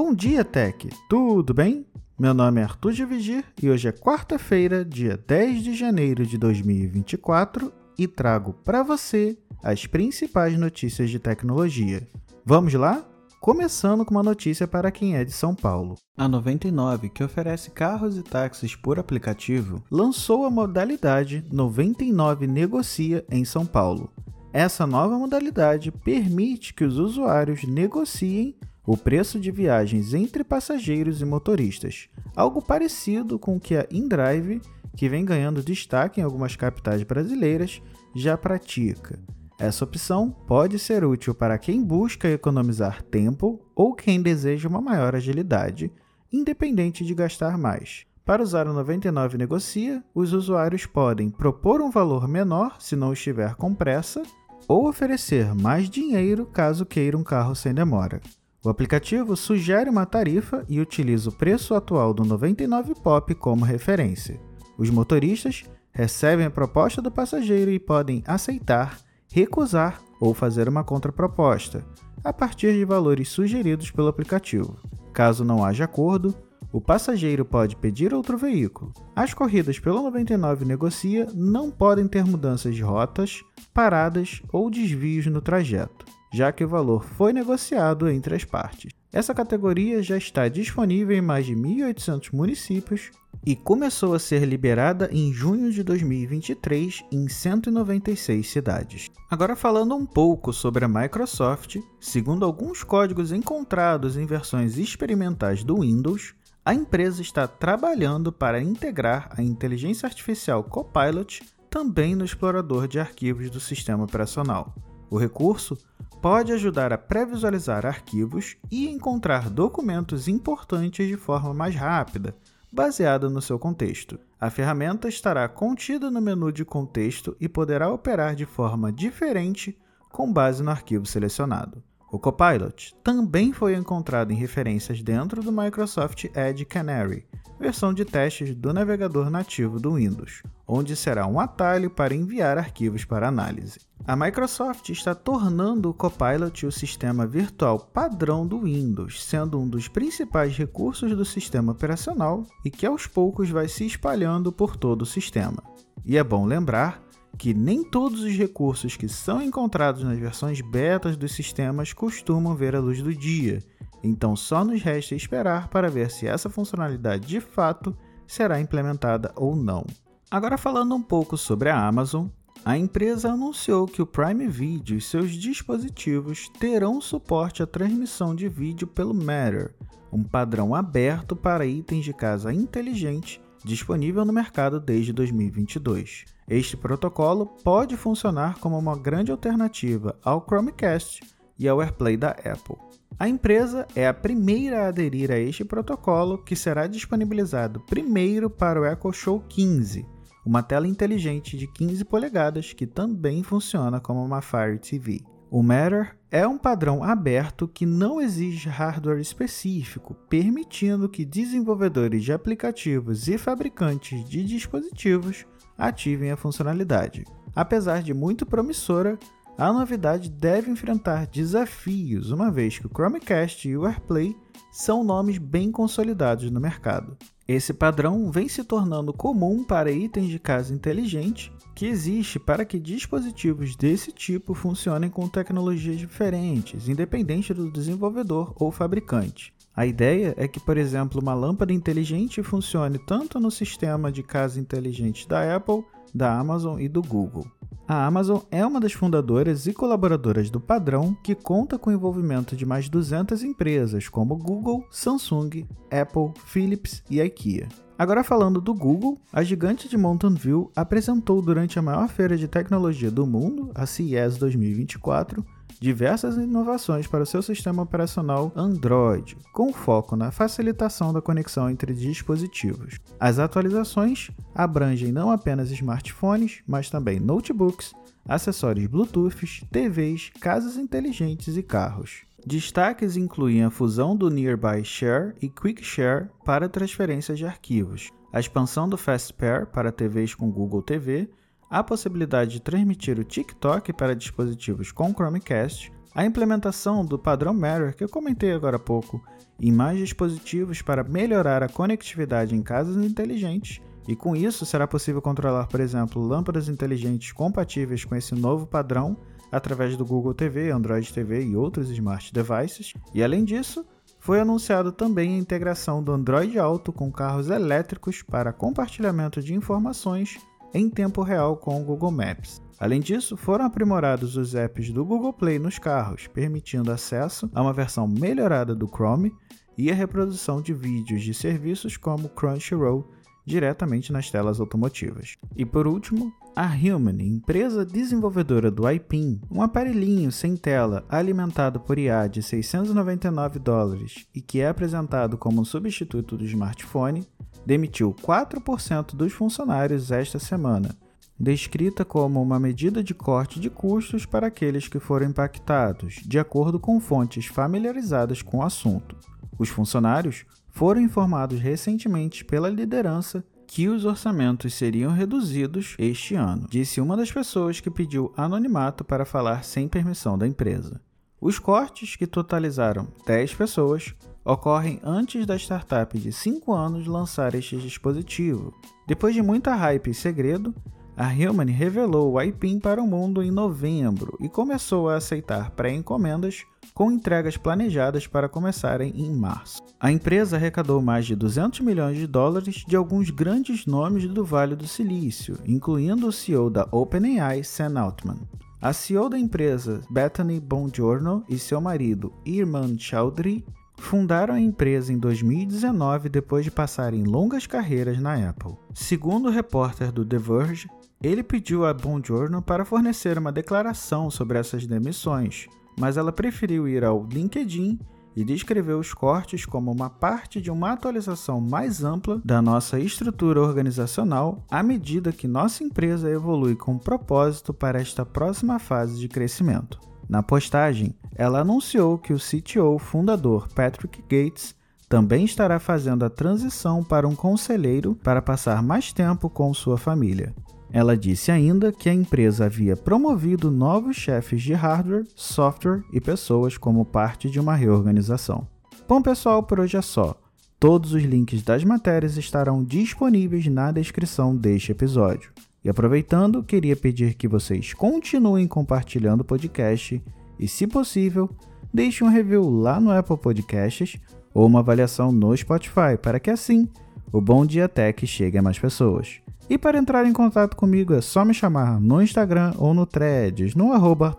Bom dia, Tech! Tudo bem? Meu nome é Arthur de Vigir e hoje é quarta-feira, dia 10 de janeiro de 2024 e trago para você as principais notícias de tecnologia. Vamos lá? Começando com uma notícia para quem é de São Paulo. A 99, que oferece carros e táxis por aplicativo, lançou a modalidade 99 Negocia em São Paulo. Essa nova modalidade permite que os usuários negociem o preço de viagens entre passageiros e motoristas, algo parecido com o que a InDrive, que vem ganhando destaque em algumas capitais brasileiras, já pratica. Essa opção pode ser útil para quem busca economizar tempo ou quem deseja uma maior agilidade, independente de gastar mais. Para usar o 99 Negocia, os usuários podem propor um valor menor se não estiver com pressa ou oferecer mais dinheiro caso queira um carro sem demora. O aplicativo sugere uma tarifa e utiliza o preço atual do 99 Pop como referência. Os motoristas recebem a proposta do passageiro e podem aceitar, recusar ou fazer uma contraproposta, a partir de valores sugeridos pelo aplicativo. Caso não haja acordo, o passageiro pode pedir outro veículo. As corridas pelo 99 Negocia não podem ter mudanças de rotas, paradas ou desvios no trajeto já que o valor foi negociado entre as partes. Essa categoria já está disponível em mais de 1.800 municípios e começou a ser liberada em junho de 2023 em 196 cidades. Agora falando um pouco sobre a Microsoft, segundo alguns códigos encontrados em versões experimentais do Windows, a empresa está trabalhando para integrar a inteligência artificial Copilot também no explorador de arquivos do sistema operacional. O recurso pode ajudar a pré-visualizar arquivos e encontrar documentos importantes de forma mais rápida, baseada no seu contexto. A ferramenta estará contida no menu de contexto e poderá operar de forma diferente com base no arquivo selecionado. O Copilot também foi encontrado em referências dentro do Microsoft Edge Canary, versão de testes do navegador nativo do Windows, onde será um atalho para enviar arquivos para análise. A Microsoft está tornando o Copilot o sistema virtual padrão do Windows, sendo um dos principais recursos do sistema operacional e que aos poucos vai se espalhando por todo o sistema. E é bom lembrar que nem todos os recursos que são encontrados nas versões betas dos sistemas costumam ver a luz do dia, então só nos resta esperar para ver se essa funcionalidade de fato será implementada ou não. Agora falando um pouco sobre a Amazon, a empresa anunciou que o Prime Video e seus dispositivos terão suporte à transmissão de vídeo pelo Matter, um padrão aberto para itens de casa inteligente disponível no mercado desde 2022. Este protocolo pode funcionar como uma grande alternativa ao Chromecast e ao AirPlay da Apple. A empresa é a primeira a aderir a este protocolo, que será disponibilizado primeiro para o Echo Show 15, uma tela inteligente de 15 polegadas que também funciona como uma Fire TV. O Matter é um padrão aberto que não exige hardware específico, permitindo que desenvolvedores de aplicativos e fabricantes de dispositivos ativem a funcionalidade. Apesar de muito promissora, a novidade deve enfrentar desafios, uma vez que o Chromecast e o AirPlay são nomes bem consolidados no mercado. Esse padrão vem se tornando comum para itens de casa inteligente, que existe para que dispositivos desse tipo funcionem com tecnologias diferentes, independente do desenvolvedor ou fabricante. A ideia é que, por exemplo, uma lâmpada inteligente funcione tanto no sistema de casa inteligente da Apple, da Amazon e do Google. A Amazon é uma das fundadoras e colaboradoras do padrão, que conta com o envolvimento de mais 200 empresas como Google, Samsung, Apple, Philips e IKEA. Agora falando do Google, a gigante de Mountain View apresentou durante a maior feira de tecnologia do mundo, a CES 2024, diversas inovações para o seu sistema operacional Android, com foco na facilitação da conexão entre dispositivos. As atualizações abrangem não apenas smartphones, mas também notebooks, acessórios Bluetooth, TVs, casas inteligentes e carros. Destaques incluem a fusão do Nearby Share e Quick Share para transferências de arquivos, a expansão do Fast Pair para TVs com Google TV a possibilidade de transmitir o TikTok para dispositivos com Chromecast, a implementação do padrão Matter, que eu comentei agora há pouco, em mais dispositivos para melhorar a conectividade em casas inteligentes, e com isso será possível controlar, por exemplo, lâmpadas inteligentes compatíveis com esse novo padrão através do Google TV, Android TV e outros smart devices. E além disso, foi anunciado também a integração do Android Auto com carros elétricos para compartilhamento de informações em tempo real com o Google Maps. Além disso, foram aprimorados os apps do Google Play nos carros, permitindo acesso a uma versão melhorada do Chrome e a reprodução de vídeos de serviços como Crunchyroll diretamente nas telas automotivas. E por último, a Human, empresa desenvolvedora do iPin, um aparelhinho sem tela alimentado por IA de 699 dólares e que é apresentado como um substituto do smartphone, demitiu 4% dos funcionários esta semana, descrita como uma medida de corte de custos para aqueles que foram impactados, de acordo com fontes familiarizadas com o assunto. Os funcionários foram informados recentemente pela liderança que os orçamentos seriam reduzidos este ano, disse uma das pessoas que pediu anonimato para falar sem permissão da empresa. Os cortes, que totalizaram 10 pessoas, ocorrem antes da startup de 5 anos lançar este dispositivo. Depois de muita hype e segredo, a Hillman revelou o iPin para o mundo em novembro e começou a aceitar pré-encomendas com entregas planejadas para começarem em março. A empresa arrecadou mais de 200 milhões de dólares de alguns grandes nomes do Vale do Silício, incluindo o CEO da OpenAI, Sam Altman. A CEO da empresa, Bethany Bongiorno, e seu marido, Irman Chaudhry, fundaram a empresa em 2019 depois de passarem longas carreiras na Apple. Segundo o repórter do The Verge, ele pediu a Bongiorno para fornecer uma declaração sobre essas demissões, mas ela preferiu ir ao LinkedIn e descreveu os cortes como uma parte de uma atualização mais ampla da nossa estrutura organizacional à medida que nossa empresa evolui com propósito para esta próxima fase de crescimento. Na postagem, ela anunciou que o CTO fundador Patrick Gates também estará fazendo a transição para um conselheiro para passar mais tempo com sua família. Ela disse ainda que a empresa havia promovido novos chefes de hardware, software e pessoas como parte de uma reorganização. Bom, pessoal, por hoje é só. Todos os links das matérias estarão disponíveis na descrição deste episódio. E aproveitando, queria pedir que vocês continuem compartilhando o podcast e, se possível, deixem um review lá no Apple Podcasts ou uma avaliação no Spotify, para que assim o Bom Dia Tech chegue a mais pessoas. E para entrar em contato comigo é só me chamar no Instagram ou no Threads, no arroba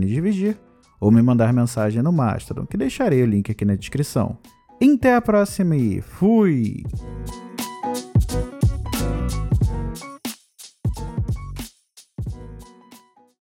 Dividir, ou me mandar mensagem no Mastodon, que deixarei o link aqui na descrição. Até a próxima e fui!